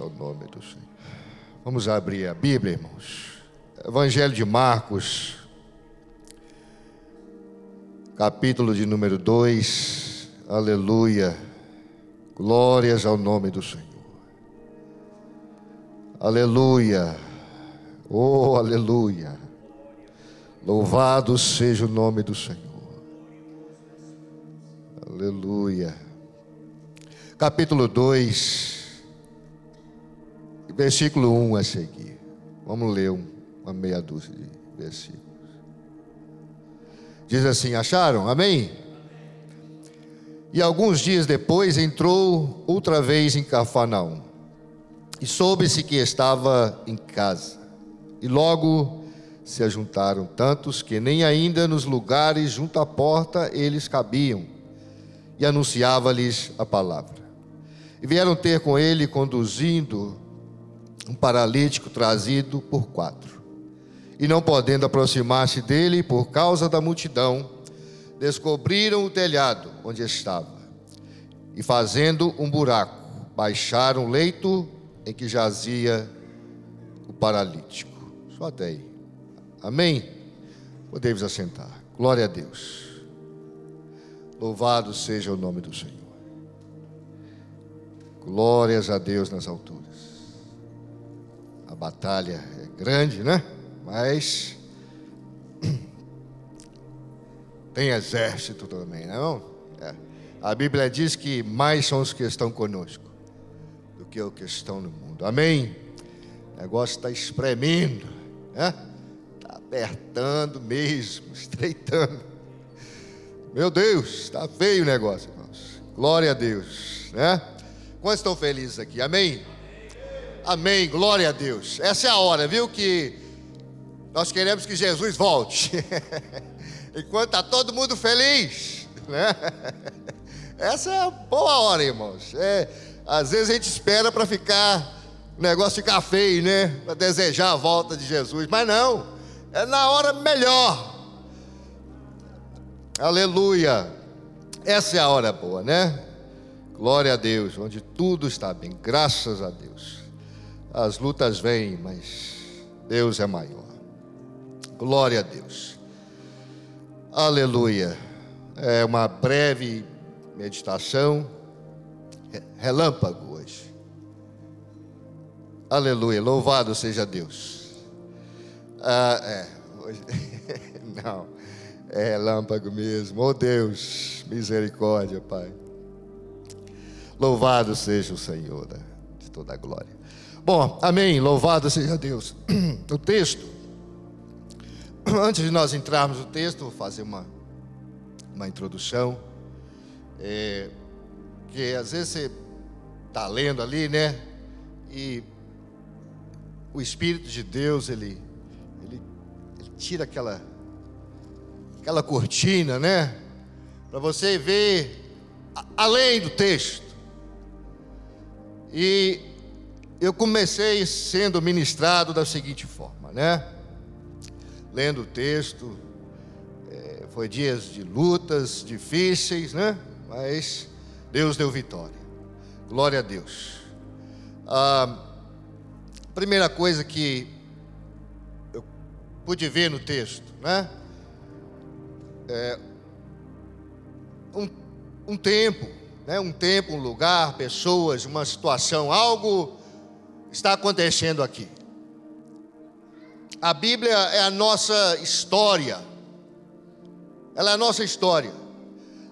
ao nome do Senhor. Vamos abrir a Bíblia, irmãos. Evangelho de Marcos, capítulo de número 2. Aleluia. Glórias ao nome do Senhor. Aleluia. Oh, aleluia. Louvado seja o nome do Senhor. Aleluia. Capítulo 2, versículo 1 a seguir. Vamos ler uma meia dúzia de versículos. Diz assim: Acharam? Amém? E alguns dias depois entrou outra vez em Cafarnaum. E soube-se que estava em casa. E logo se ajuntaram tantos que nem ainda nos lugares junto à porta eles cabiam. E anunciava-lhes a palavra. E vieram ter com ele, conduzindo um paralítico trazido por quatro. E não podendo aproximar-se dele por causa da multidão, descobriram o telhado onde estava. E fazendo um buraco, baixaram o leito em que jazia o paralítico. Só até aí. Amém? Podemos assentar. Glória a Deus. Louvado seja o nome do Senhor. Glórias a Deus nas alturas. A batalha é grande, né? Mas tem exército também, não? É. A Bíblia diz que mais são os que estão conosco do que os que estão no mundo. Amém? O negócio está espremendo, né? Está apertando mesmo, estreitando. Meu Deus, está feio o negócio, irmãos. Glória a Deus, né? Quantos estão felizes aqui? Amém? Amém, glória a Deus. Essa é a hora, viu? Que nós queremos que Jesus volte. Enquanto está todo mundo feliz, né? Essa é a boa hora, irmãos. É, às vezes a gente espera para ficar, o negócio ficar feio, né? Para desejar a volta de Jesus, mas não, é na hora melhor. Aleluia. Essa é a hora boa, né? Glória a Deus, onde tudo está bem, graças a Deus. As lutas vêm, mas Deus é maior. Glória a Deus. Aleluia. É uma breve meditação, relâmpago hoje. Aleluia. Louvado seja Deus. Ah, é, não, é relâmpago mesmo. Oh Deus, misericórdia, Pai. Louvado seja o Senhor né, de toda a glória. Bom, amém. Louvado seja Deus. O texto, antes de nós entrarmos no texto, vou fazer uma, uma introdução. É, que às vezes você está lendo ali, né? E o Espírito de Deus, ele, ele, ele tira aquela, aquela cortina, né? Para você ver além do texto. E eu comecei sendo ministrado da seguinte forma, né? Lendo o texto, é, foi dias de lutas difíceis, né? Mas Deus deu vitória. Glória a Deus. A primeira coisa que eu pude ver no texto, né? É um, um tempo né, um tempo, um lugar, pessoas, uma situação, algo está acontecendo aqui. A Bíblia é a nossa história, ela é a nossa história.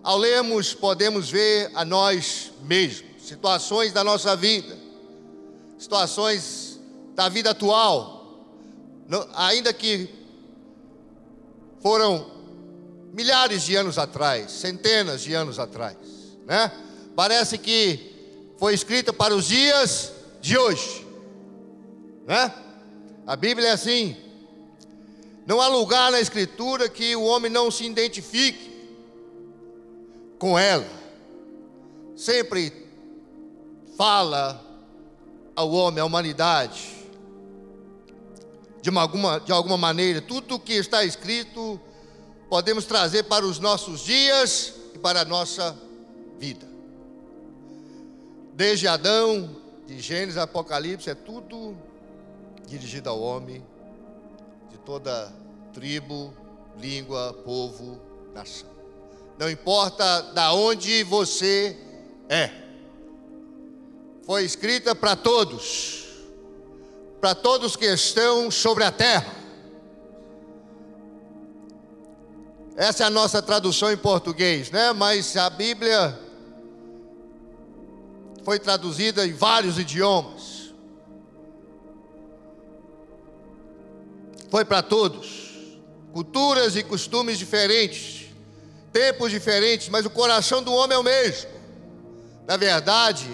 Ao lermos, podemos ver a nós mesmos, situações da nossa vida, situações da vida atual, ainda que foram milhares de anos atrás, centenas de anos atrás, né? parece que foi escrita para os dias de hoje, né? A Bíblia é assim. Não há lugar na Escritura que o homem não se identifique com ela. Sempre fala ao homem, à humanidade, de alguma, de alguma maneira, tudo o que está escrito podemos trazer para os nossos dias e para a nossa vida desde Adão de Gênesis Apocalipse é tudo dirigido ao homem de toda tribo, língua, povo, nação. Não importa da onde você é. Foi escrita para todos. Para todos que estão sobre a terra. Essa é a nossa tradução em português, né? Mas a Bíblia foi traduzida em vários idiomas. Foi para todos, culturas e costumes diferentes, tempos diferentes, mas o coração do homem é o mesmo. Na verdade,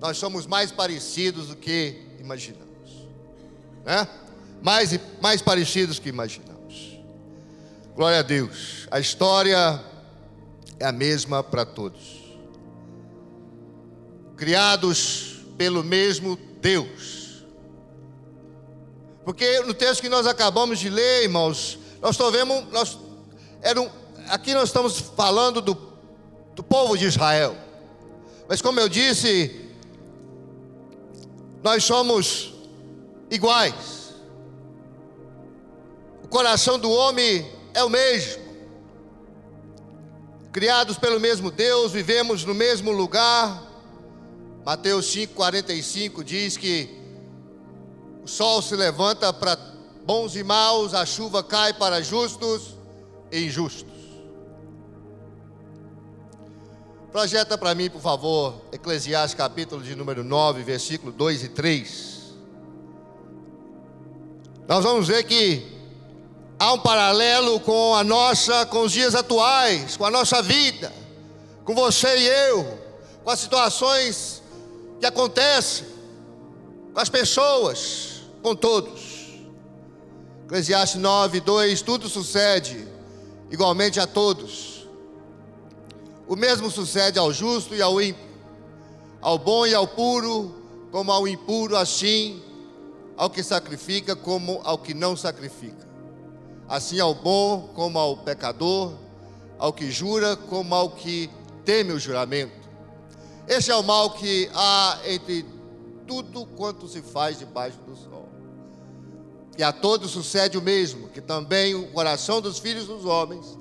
nós somos mais parecidos do que imaginamos, né? Mais, mais parecidos que imaginamos. Glória a Deus. A história é a mesma para todos criados pelo mesmo Deus. Porque no texto que nós acabamos de ler, irmãos, nós vendo, nós, era um, aqui nós estamos falando do, do povo de Israel. Mas como eu disse, nós somos iguais. O coração do homem é o mesmo. Criados pelo mesmo Deus, vivemos no mesmo lugar, Mateus 5,45 diz que o sol se levanta para bons e maus, a chuva cai para justos e injustos. Projeta para mim, por favor, Eclesiastes capítulo de número 9, versículo 2 e 3. Nós vamos ver que há um paralelo com a nossa, com os dias atuais, com a nossa vida, com você e eu, com as situações que acontece com as pessoas, com todos. Eclesiastes 9, 2: tudo sucede igualmente a todos. O mesmo sucede ao justo e ao ímpio, ao bom e ao puro, como ao impuro, assim ao que sacrifica, como ao que não sacrifica. Assim ao bom como ao pecador, ao que jura, como ao que teme o juramento. Esse é o mal que há entre tudo quanto se faz debaixo do sol. E a todos sucede o mesmo, que também o coração dos filhos dos homens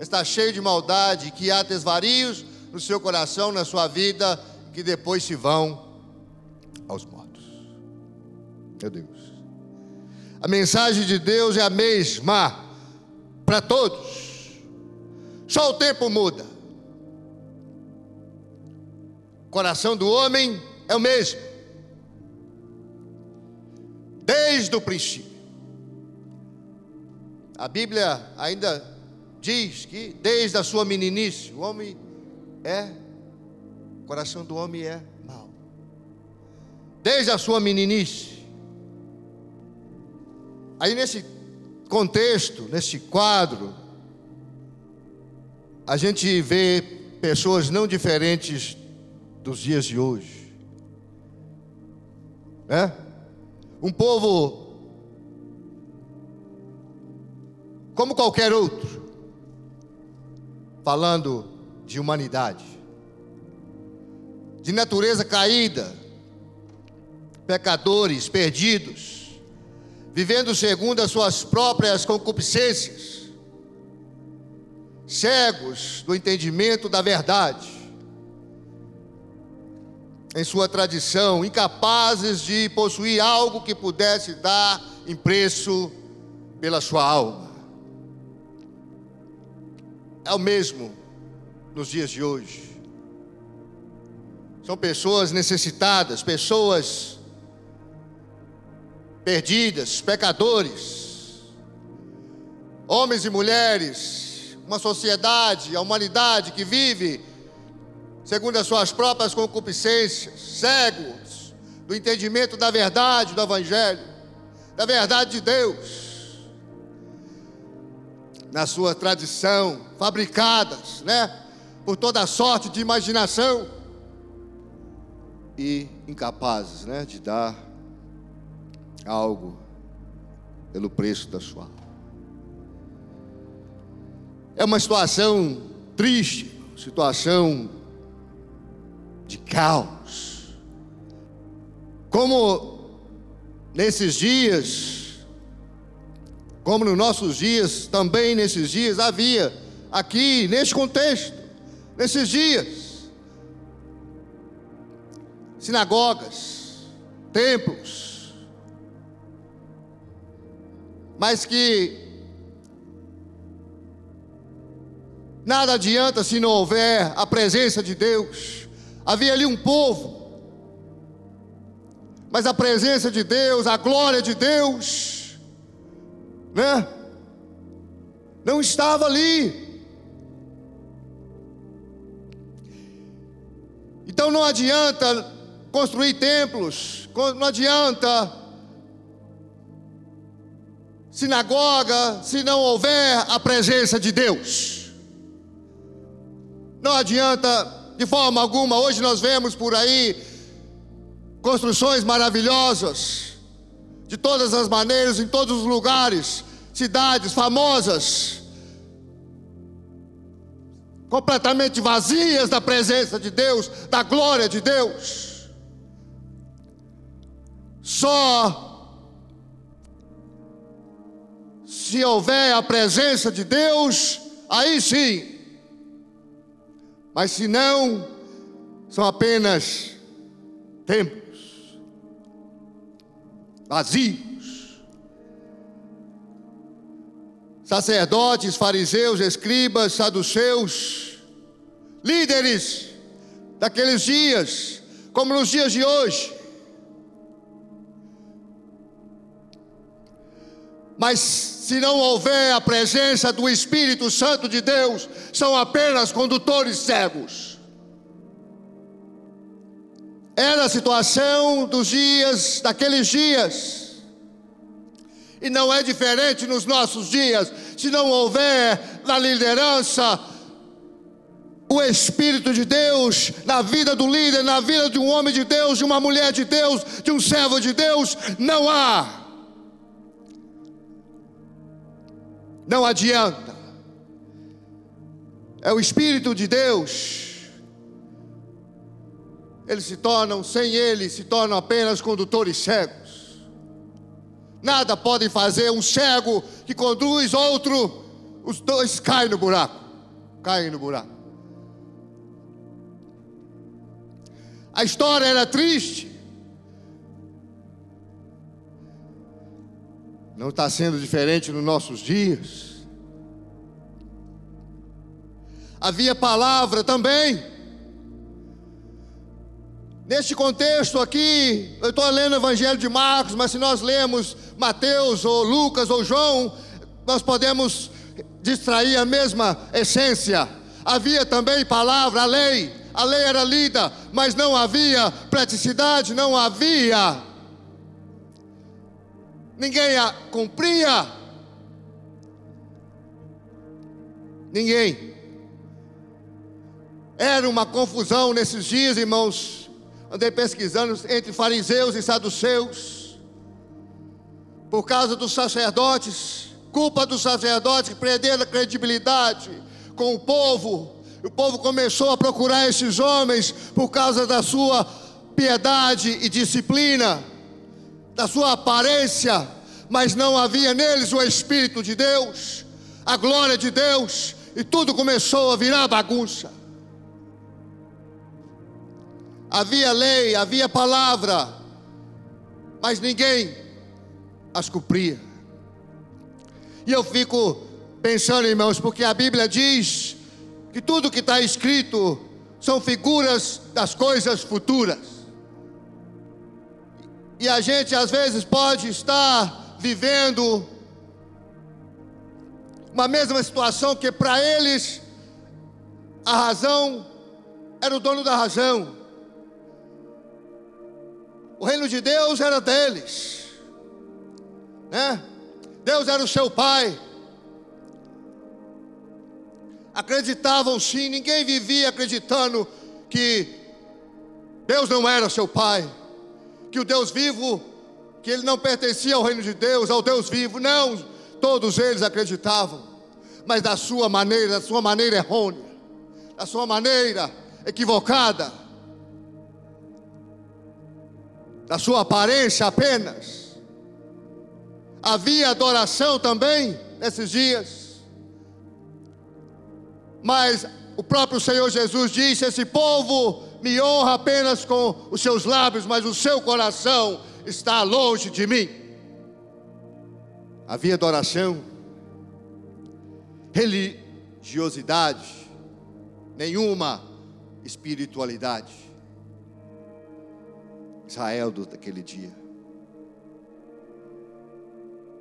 está cheio de maldade, que há desvarios no seu coração, na sua vida, que depois se vão aos mortos. Meu Deus. A mensagem de Deus é a mesma para todos. Só o tempo muda coração do homem é o mesmo. Desde o princípio. A Bíblia ainda diz que desde a sua meninice, o homem é, o coração do homem é mau. Desde a sua meninice. Aí nesse contexto, nesse quadro, a gente vê pessoas não diferentes dos dias de hoje. É? Um povo como qualquer outro, falando de humanidade, de natureza caída, pecadores, perdidos, vivendo segundo as suas próprias concupiscências, cegos do entendimento da verdade, em sua tradição, incapazes de possuir algo que pudesse dar em preço pela sua alma. É o mesmo nos dias de hoje. São pessoas necessitadas, pessoas perdidas, pecadores, homens e mulheres, uma sociedade, a humanidade que vive segundo as suas próprias concupiscências, cegos do entendimento da verdade do Evangelho, da verdade de Deus, na sua tradição, fabricadas, né, por toda sorte de imaginação e incapazes, né, de dar algo pelo preço da sua alma. É uma situação triste, situação de caos, Como nesses dias, como nos nossos dias, também nesses dias havia aqui, neste contexto, nesses dias, sinagogas, templos, mas que nada adianta se não houver a presença de Deus. Havia ali um povo, mas a presença de Deus, a glória de Deus, né? Não estava ali. Então não adianta construir templos, não adianta sinagoga se não houver a presença de Deus. Não adianta de forma alguma, hoje nós vemos por aí construções maravilhosas, de todas as maneiras, em todos os lugares, cidades famosas, completamente vazias da presença de Deus, da glória de Deus. Só se houver a presença de Deus, aí sim. Mas se não, são apenas templos vazios. sacerdotes, fariseus, escribas, saduceus, líderes daqueles dias, como nos dias de hoje. Mas se não houver a presença do Espírito Santo de Deus, são apenas condutores cegos. Era a situação dos dias, daqueles dias e não é diferente nos nossos dias, se não houver na liderança o Espírito de Deus na vida do líder, na vida de um homem de Deus, de uma mulher de Deus, de um servo de Deus, não há. Não adianta. É o Espírito de Deus. Eles se tornam, sem ele, se tornam apenas condutores cegos. Nada podem fazer. Um cego que conduz outro, os dois caem no buraco. Caem no buraco. A história era triste. Não está sendo diferente nos nossos dias. Havia palavra também. Neste contexto aqui, eu estou lendo o Evangelho de Marcos, mas se nós lemos Mateus ou Lucas ou João, nós podemos distrair a mesma essência. Havia também palavra, a lei, a lei era lida, mas não havia praticidade, não havia. Ninguém a cumpria. Ninguém. Era uma confusão nesses dias, irmãos andei pesquisando entre fariseus e saduceus, por causa dos sacerdotes, culpa dos sacerdotes que perderam a credibilidade com o povo. O povo começou a procurar esses homens por causa da sua piedade e disciplina, da sua aparência, mas não havia neles o Espírito de Deus, a glória de Deus, e tudo começou a virar bagunça havia lei, havia palavra, mas ninguém as cumpria. E eu fico pensando, irmãos, porque a Bíblia diz que tudo que está escrito são figuras das coisas futuras. E a gente às vezes pode estar vivendo uma mesma situação que para eles a razão era o dono da razão. O reino de Deus era deles, né? Deus era o seu pai. Acreditavam sim, ninguém vivia acreditando que Deus não era seu pai, que o Deus vivo, que ele não pertencia ao reino de Deus, ao Deus vivo. Não, todos eles acreditavam, mas da sua maneira, da sua maneira errônea, da sua maneira equivocada. Da sua aparência apenas. Havia adoração também nesses dias. Mas o próprio Senhor Jesus disse: Esse povo me honra apenas com os seus lábios, mas o seu coração está longe de mim. Havia adoração, religiosidade, nenhuma espiritualidade. Israel daquele dia.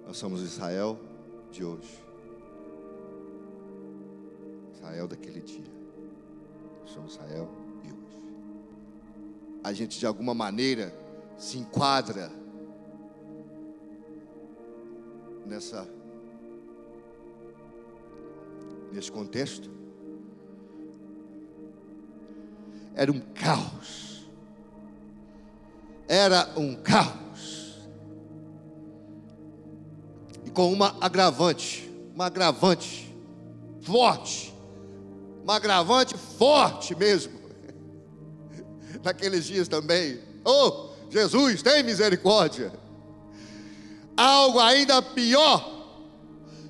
Nós somos Israel de hoje. Israel daquele dia. Somos Israel de hoje. A gente de alguma maneira se enquadra nessa nesse contexto. Era um caos. Era um caos. E com uma agravante, uma agravante forte, uma agravante forte mesmo. Naqueles dias também. Oh, Jesus, tem misericórdia. Algo ainda pior,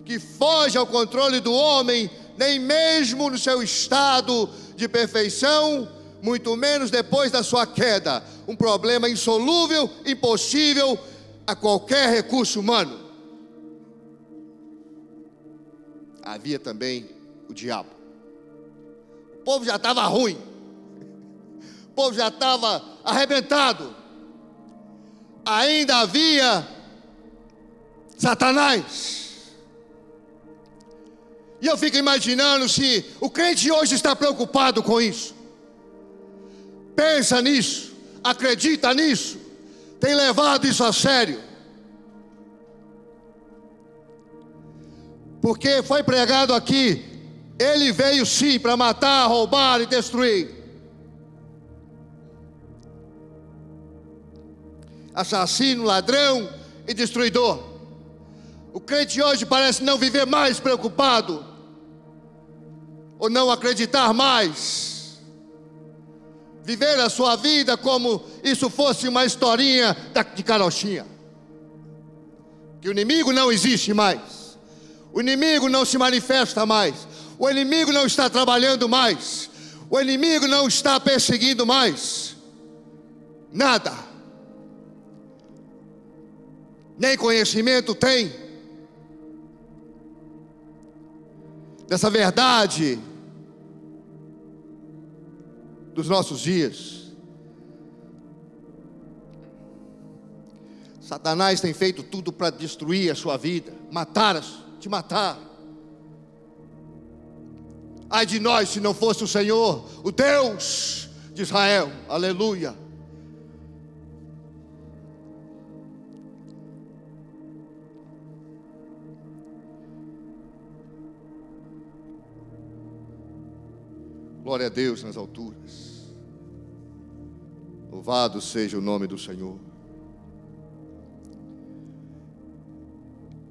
que foge ao controle do homem, nem mesmo no seu estado de perfeição, muito menos depois da sua queda. Um problema insolúvel, impossível a qualquer recurso humano. Havia também o diabo. O povo já estava ruim, o povo já estava arrebentado. Ainda havia Satanás. E eu fico imaginando se o crente hoje está preocupado com isso pensa nisso, acredita nisso, tem levado isso a sério. Porque foi pregado aqui, ele veio sim para matar, roubar e destruir. Assassino, ladrão e destruidor. O crente hoje parece não viver mais preocupado, ou não acreditar mais viver a sua vida como isso fosse uma historinha de carochinha. Que o inimigo não existe mais, o inimigo não se manifesta mais, o inimigo não está trabalhando mais, o inimigo não está perseguindo mais, nada, nem conhecimento tem. Dessa verdade dos nossos dias. Satanás tem feito tudo para destruir a sua vida, matar, te matar. Ai de nós se não fosse o Senhor, o Deus de Israel, aleluia. Glória a Deus nas alturas. Louvado seja o nome do Senhor.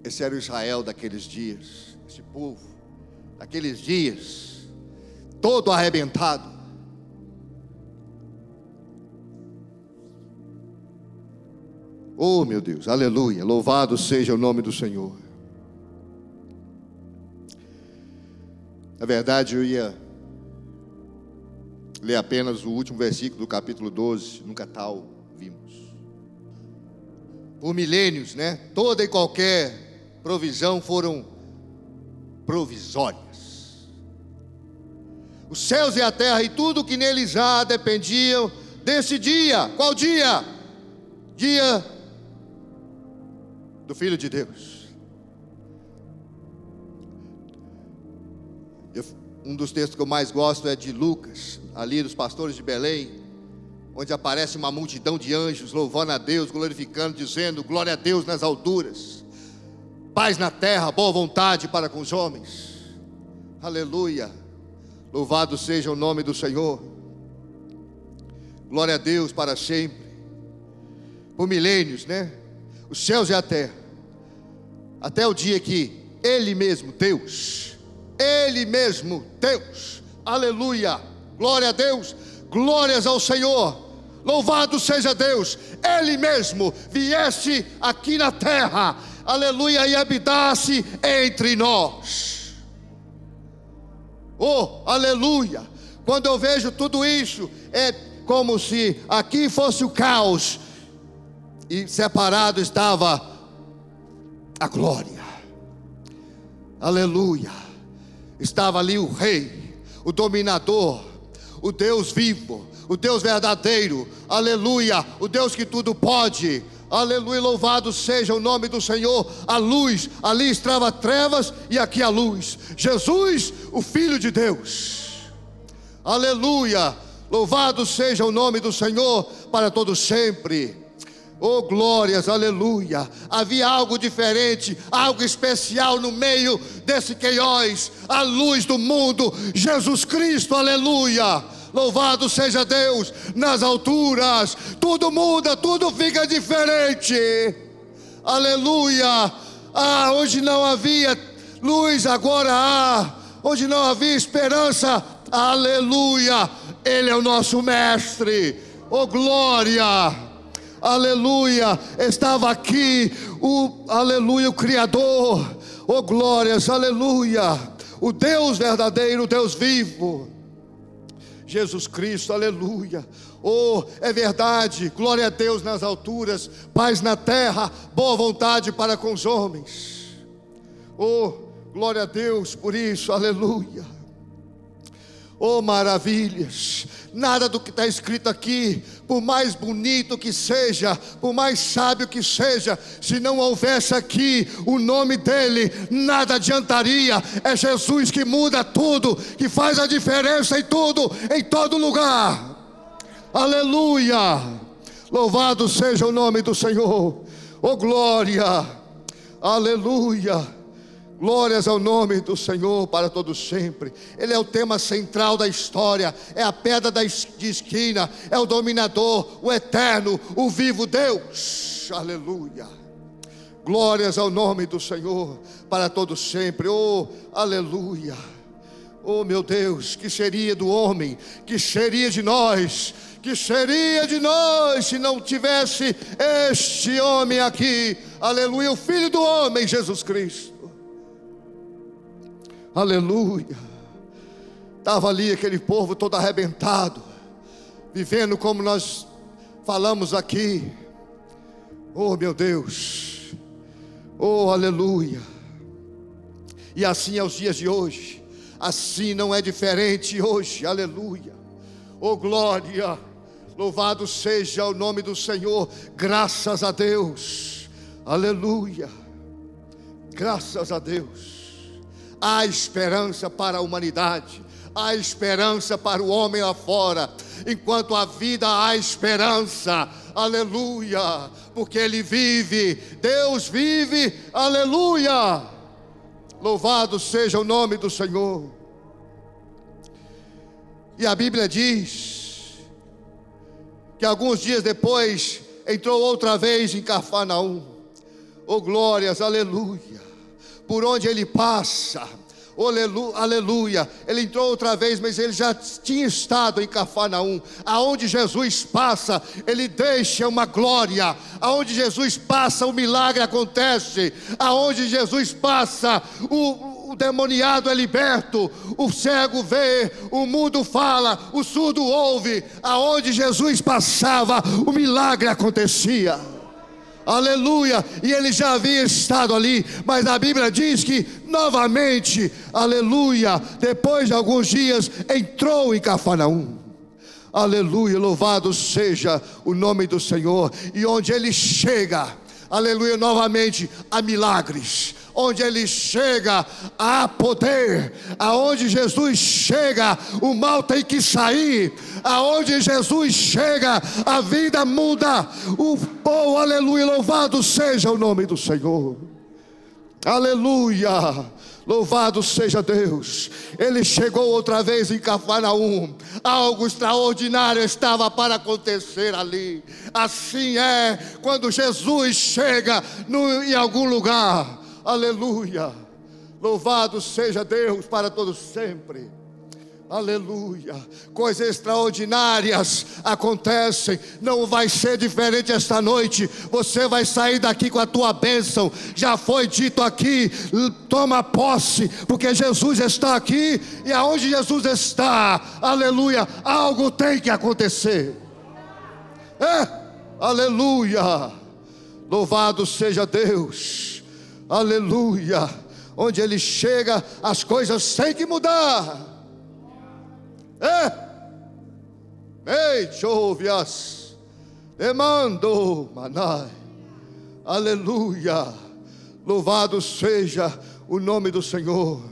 Esse era o Israel daqueles dias, esse povo, daqueles dias, todo arrebentado. Oh meu Deus, aleluia, louvado seja o nome do Senhor. Na verdade, eu ia ler apenas o último versículo do capítulo 12, nunca tal vimos. Por milênios, né? Toda e qualquer provisão foram provisórias. Os céus e a terra e tudo que neles há dependiam desse dia. Qual dia? Dia do Filho de Deus. Um dos textos que eu mais gosto é de Lucas, ali dos pastores de Belém, onde aparece uma multidão de anjos louvando a Deus, glorificando, dizendo: Glória a Deus nas alturas, paz na terra, boa vontade para com os homens. Aleluia. Louvado seja o nome do Senhor. Glória a Deus para sempre. Por milênios, né? Os céus e a terra. Até o dia que Ele mesmo, Deus, Ele mesmo, Deus, aleluia, Glória a Deus, glórias ao Senhor. Louvado seja Deus, Ele mesmo viesse aqui na terra, aleluia, e habitasse entre nós. Oh, aleluia! Quando eu vejo tudo isso, é como se aqui fosse o caos e separado estava a glória. Aleluia! Estava ali o rei, o dominador, o Deus vivo, o Deus verdadeiro, aleluia, o Deus que tudo pode, aleluia, louvado seja o nome do Senhor, a luz, ali estava trevas e aqui a luz, Jesus, o Filho de Deus, aleluia, louvado seja o nome do Senhor para todos sempre. Oh glórias, aleluia. Havia algo diferente, algo especial no meio desse queiós, a luz do mundo, Jesus Cristo, aleluia. Louvado seja Deus nas alturas. Tudo muda, tudo fica diferente. Aleluia. Ah, hoje não havia luz, agora há. Hoje não havia esperança. Aleluia. Ele é o nosso mestre. Oh glória aleluia, estava aqui o, aleluia, o Criador, oh glórias, aleluia, o Deus verdadeiro, o Deus vivo, Jesus Cristo, aleluia. Oh, é verdade, glória a Deus nas alturas, paz na terra, boa vontade para com os homens. Oh, glória a Deus por isso, aleluia. Oh, maravilhas! Nada do que está escrito aqui, por mais bonito que seja, por mais sábio que seja, se não houvesse aqui o nome dele, nada adiantaria. É Jesus que muda tudo, que faz a diferença em tudo, em todo lugar. Aleluia! Louvado seja o nome do Senhor. Oh glória! Aleluia! Glórias ao nome do Senhor para todos sempre. Ele é o tema central da história, é a pedra da de esquina, é o dominador, o eterno, o vivo Deus. Aleluia. Glórias ao nome do Senhor para todos sempre. Oh, aleluia. Oh, meu Deus, que seria do homem, que seria de nós, que seria de nós se não tivesse este homem aqui. Aleluia, o filho do homem, Jesus Cristo Aleluia. Estava ali aquele povo todo arrebentado, vivendo como nós falamos aqui. Oh, meu Deus. Oh, aleluia. E assim é os dias de hoje. Assim não é diferente hoje. Aleluia. Oh, glória. Louvado seja o nome do Senhor. Graças a Deus. Aleluia. Graças a Deus há esperança para a humanidade, há esperança para o homem lá fora. Enquanto a vida há esperança, aleluia, porque Ele vive, Deus vive, aleluia. Louvado seja o nome do Senhor. E a Bíblia diz que alguns dias depois entrou outra vez em Cafarnaum. Oh glórias, aleluia por onde ele passa. Aleluia, ele entrou outra vez, mas ele já tinha estado em Cafarnaum. Aonde Jesus passa, ele deixa uma glória. Aonde Jesus passa, o milagre acontece. Aonde Jesus passa, o, o demoniado é liberto, o cego vê, o mudo fala, o surdo ouve. Aonde Jesus passava, o milagre acontecia aleluia, e ele já havia estado ali, mas a Bíblia diz que novamente, aleluia, depois de alguns dias, entrou em Cafarnaum. Aleluia, louvado seja o nome do Senhor. E onde ele chega, aleluia, novamente, há milagres onde ele chega há poder, aonde Jesus chega, o mal tem que sair, aonde Jesus chega, a vida muda. O oh, aleluia, louvado seja o nome do Senhor. Aleluia. Louvado seja Deus. Ele chegou outra vez em Cafarnaum. Algo extraordinário estava para acontecer ali. Assim é quando Jesus chega no, em algum lugar. Aleluia. Louvado seja Deus para todos sempre. Aleluia. Coisas extraordinárias acontecem. Não vai ser diferente esta noite. Você vai sair daqui com a tua bênção. Já foi dito aqui. Toma posse, porque Jesus está aqui. E aonde Jesus está, aleluia, algo tem que acontecer. É, aleluia. Louvado seja Deus. Aleluia. Onde Ele chega, as coisas têm que mudar. É. Ei, chovias, demando manai. Aleluia. Louvado seja o nome do Senhor.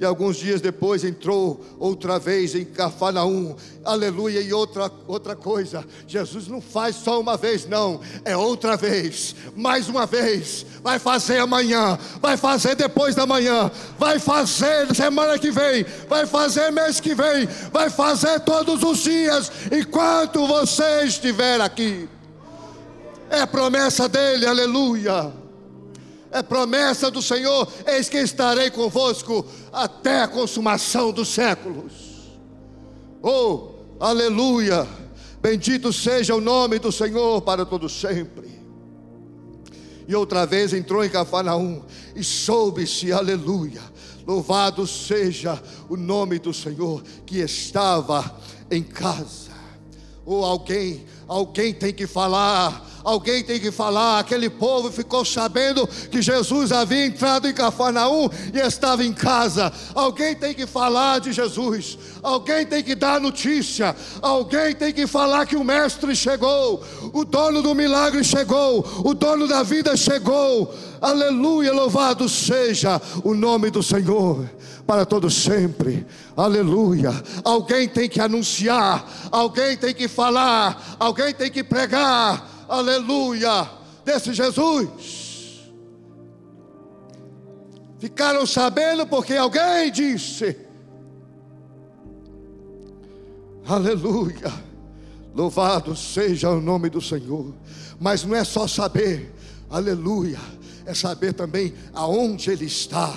E alguns dias depois entrou outra vez em Cafarnaum. Aleluia. E outra, outra coisa, Jesus não faz só uma vez, não, é outra vez, mais uma vez. Vai fazer amanhã, vai fazer depois da manhã, vai fazer semana que vem, vai fazer mês que vem, vai fazer todos os dias, enquanto você estiver aqui. É promessa dele, aleluia é promessa do Senhor: eis que estarei convosco até a consumação dos séculos. Oh, aleluia! Bendito seja o nome do Senhor para todo sempre. E outra vez entrou em Cafarnaum e soube-se, aleluia. Louvado seja o nome do Senhor que estava em casa. Ou oh, alguém, alguém tem que falar Alguém tem que falar. Aquele povo ficou sabendo que Jesus havia entrado em Cafarnaum e estava em casa. Alguém tem que falar de Jesus. Alguém tem que dar notícia. Alguém tem que falar que o Mestre chegou. O dono do milagre chegou. O dono da vida chegou. Aleluia, louvado seja o nome do Senhor para todo sempre. Aleluia. Alguém tem que anunciar, alguém tem que falar, alguém tem que pregar aleluia, desse Jesus. Ficaram sabendo porque alguém disse, aleluia, louvado seja o nome do Senhor. Mas não é só saber, aleluia, é saber também aonde Ele está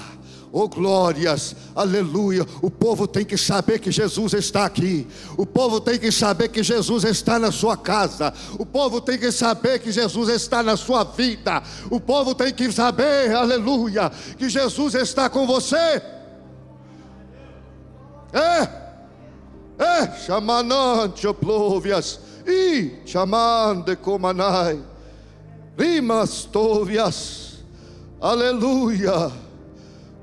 Oh glórias, aleluia. O povo tem que saber que Jesus está aqui. O povo tem que saber que Jesus está na sua casa. O povo tem que saber que Jesus está na sua vida. O povo tem que saber, aleluia, que Jesus está com você. É, é, chamanante oplovias, e chamande comanai, rimas tovias, aleluia.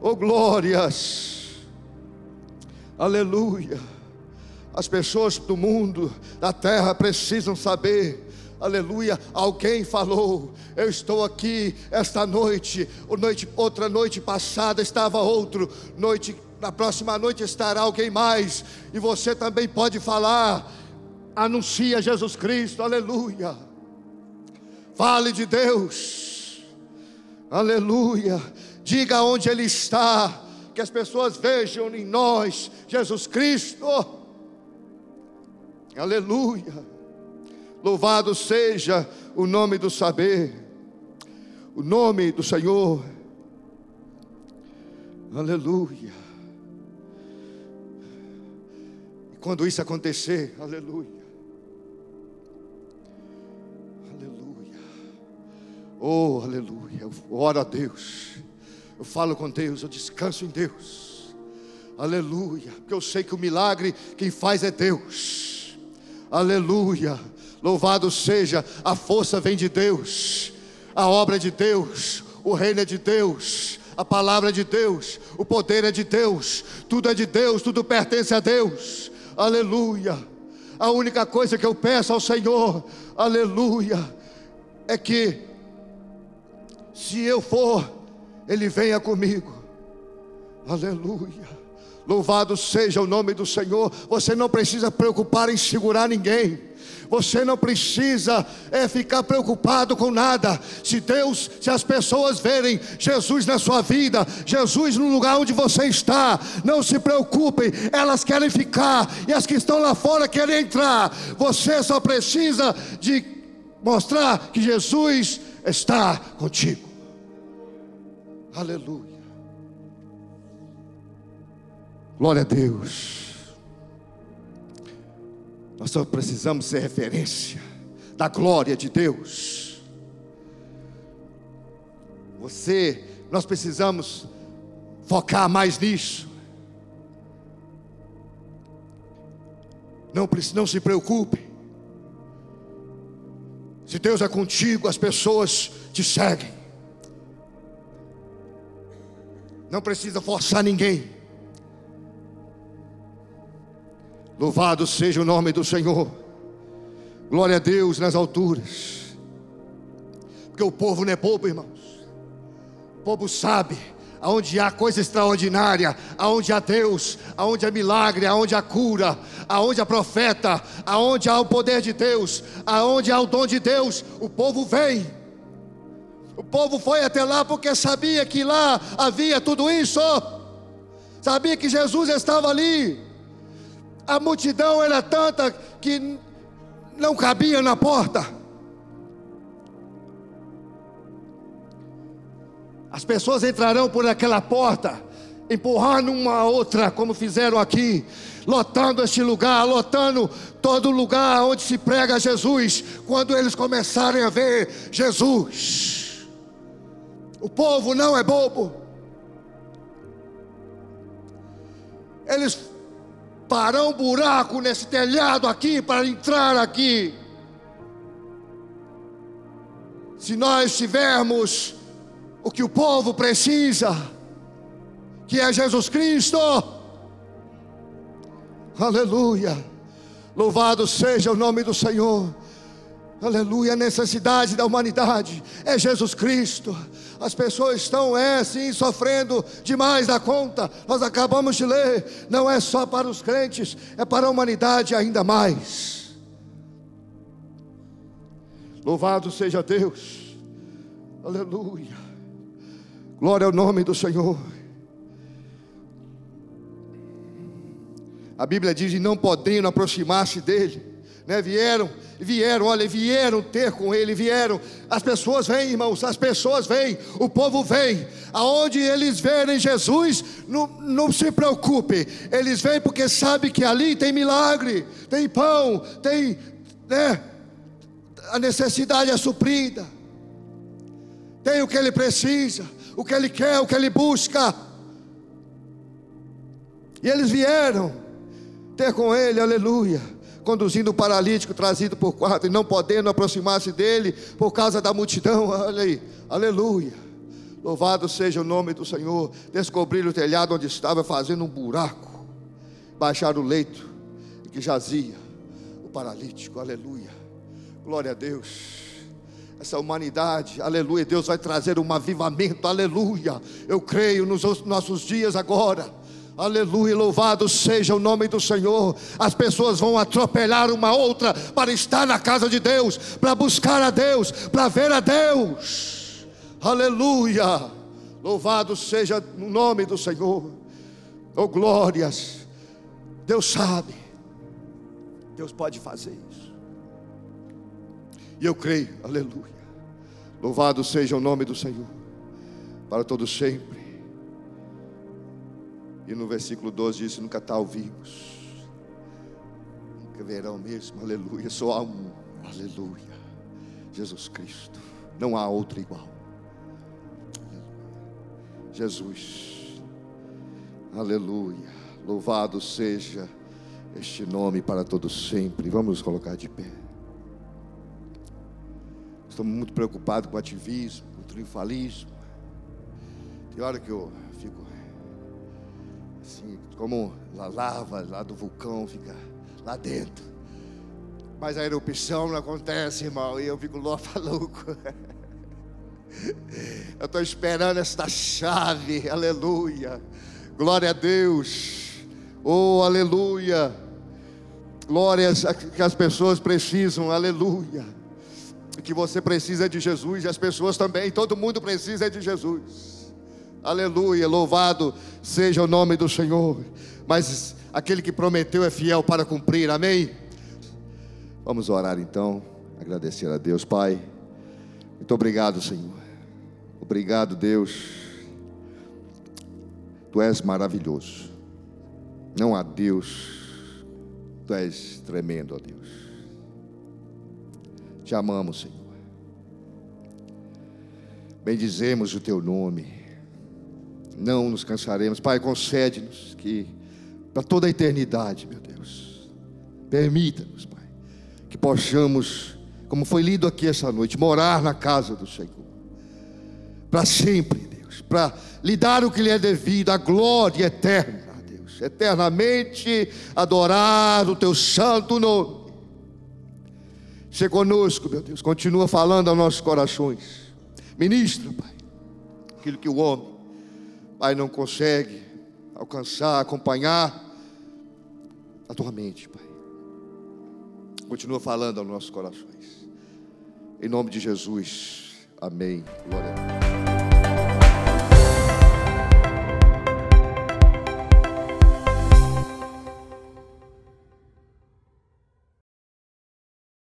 Oh glórias, aleluia. As pessoas do mundo, da terra precisam saber. Aleluia. Alguém falou, eu estou aqui esta noite, noite, outra noite passada estava outro, noite, na próxima noite estará alguém mais, e você também pode falar, anuncia Jesus Cristo, aleluia. Fale de Deus, aleluia diga onde Ele está, que as pessoas vejam em nós Jesus Cristo. Aleluia. Louvado seja o nome do saber, o nome do Senhor. Aleluia. E quando isso acontecer, aleluia. Aleluia. Oh, aleluia. Oro a Deus eu falo com Deus, eu descanso em Deus. Aleluia, porque eu sei que o milagre quem faz é Deus. Aleluia. Louvado seja, a força vem de Deus. A obra é de Deus, o reino é de Deus, a palavra é de Deus, o poder é de Deus, tudo é de Deus, tudo pertence a Deus. Aleluia. A única coisa que eu peço ao Senhor, aleluia, é que se eu for ele venha comigo. Aleluia. Louvado seja o nome do Senhor. Você não precisa preocupar em segurar ninguém. Você não precisa é, ficar preocupado com nada. Se Deus, se as pessoas verem Jesus na sua vida, Jesus no lugar onde você está, não se preocupem, elas querem ficar e as que estão lá fora querem entrar. Você só precisa de mostrar que Jesus está contigo. Aleluia. Glória a Deus. Nós só precisamos ser referência da glória de Deus. Você, nós precisamos focar mais nisso. Não, não se preocupe. Se Deus é contigo, as pessoas te seguem. Não precisa forçar ninguém. Louvado seja o nome do Senhor. Glória a Deus nas alturas. Porque o povo não é bobo, irmãos. O povo sabe aonde há coisa extraordinária, aonde há Deus, aonde há milagre, aonde há cura, aonde há profeta, aonde há o poder de Deus, aonde há o dom de Deus, o povo vem. O povo foi até lá porque sabia que lá havia tudo isso. Sabia que Jesus estava ali. A multidão era tanta que não cabia na porta. As pessoas entrarão por aquela porta, empurrando uma outra, como fizeram aqui, lotando este lugar, lotando todo lugar onde se prega Jesus, quando eles começarem a ver Jesus. O povo não é bobo. Eles um buraco nesse telhado aqui para entrar aqui. Se nós tivermos o que o povo precisa, que é Jesus Cristo, aleluia, louvado seja o nome do Senhor. Aleluia, a necessidade da humanidade é Jesus Cristo. As pessoas estão, é sim, sofrendo demais da conta. Nós acabamos de ler. Não é só para os crentes, é para a humanidade ainda mais. Louvado seja Deus. Aleluia. Glória ao nome do Senhor. A Bíblia diz: e não podendo aproximar-se dele, né? Vieram vieram, olha, vieram ter com ele, vieram. As pessoas vêm, irmãos, as pessoas vêm, o povo vem. Aonde eles verem Jesus, não, não se preocupe, eles vêm porque sabem que ali tem milagre, tem pão, tem, né? A necessidade é suprida, tem o que ele precisa, o que ele quer, o que ele busca. E eles vieram ter com ele, aleluia conduzindo o paralítico trazido por quatro e não podendo aproximar-se dele por causa da multidão. Olha aí, aleluia. Louvado seja o nome do Senhor. Descobrir o telhado onde estava fazendo um buraco, baixar o leito que jazia o paralítico. Aleluia. Glória a Deus essa humanidade, aleluia. Deus vai trazer um avivamento, aleluia. Eu creio nos nossos dias agora. Aleluia, louvado seja o nome do Senhor. As pessoas vão atropelar uma outra para estar na casa de Deus, para buscar a Deus, para ver a Deus. Aleluia, louvado seja o nome do Senhor. Oh glórias, Deus sabe, Deus pode fazer isso. E eu creio, aleluia. Louvado seja o nome do Senhor, para todos sempre. E no versículo 12 diz: Nunca está ouvimos, nunca verão mesmo, aleluia. Só há um, aleluia. Jesus Cristo, não há outro igual. Jesus, aleluia. Louvado seja este nome para todos sempre. Vamos colocar de pé. Estamos muito preocupados com o ativismo, com o triunfalismo. Tem hora que eu fico assim, como a lava lá do vulcão fica lá dentro. Mas a erupção não acontece, irmão, e eu fico louco. Eu estou esperando esta chave, aleluia. Glória a Deus, oh, aleluia. Glórias que as pessoas precisam, aleluia. Que você precisa de Jesus, e as pessoas também, todo mundo precisa de Jesus. Aleluia, louvado seja o nome do Senhor. Mas aquele que prometeu é fiel para cumprir, amém? Vamos orar então, agradecer a Deus, Pai. Muito obrigado, Senhor. Obrigado, Deus. Tu és maravilhoso. Não há Deus Tu és tremendo, ó Deus. Te amamos, Senhor. Bendizemos o teu nome. Não nos cansaremos. Pai, concede-nos que para toda a eternidade, meu Deus, permita-nos, Pai, que possamos, como foi lido aqui essa noite, morar na casa do Senhor. Para sempre, Deus, para lhe dar o que lhe é devido, a glória eterna, Deus, eternamente adorar o teu santo nome. Se conosco, meu Deus, continua falando aos nossos corações. Ministra, Pai, aquilo que o homem, Pai, não consegue alcançar, acompanhar a tua mente, Pai. Continua falando aos nossos corações. Em nome de Jesus. Amém. Glória a Deus.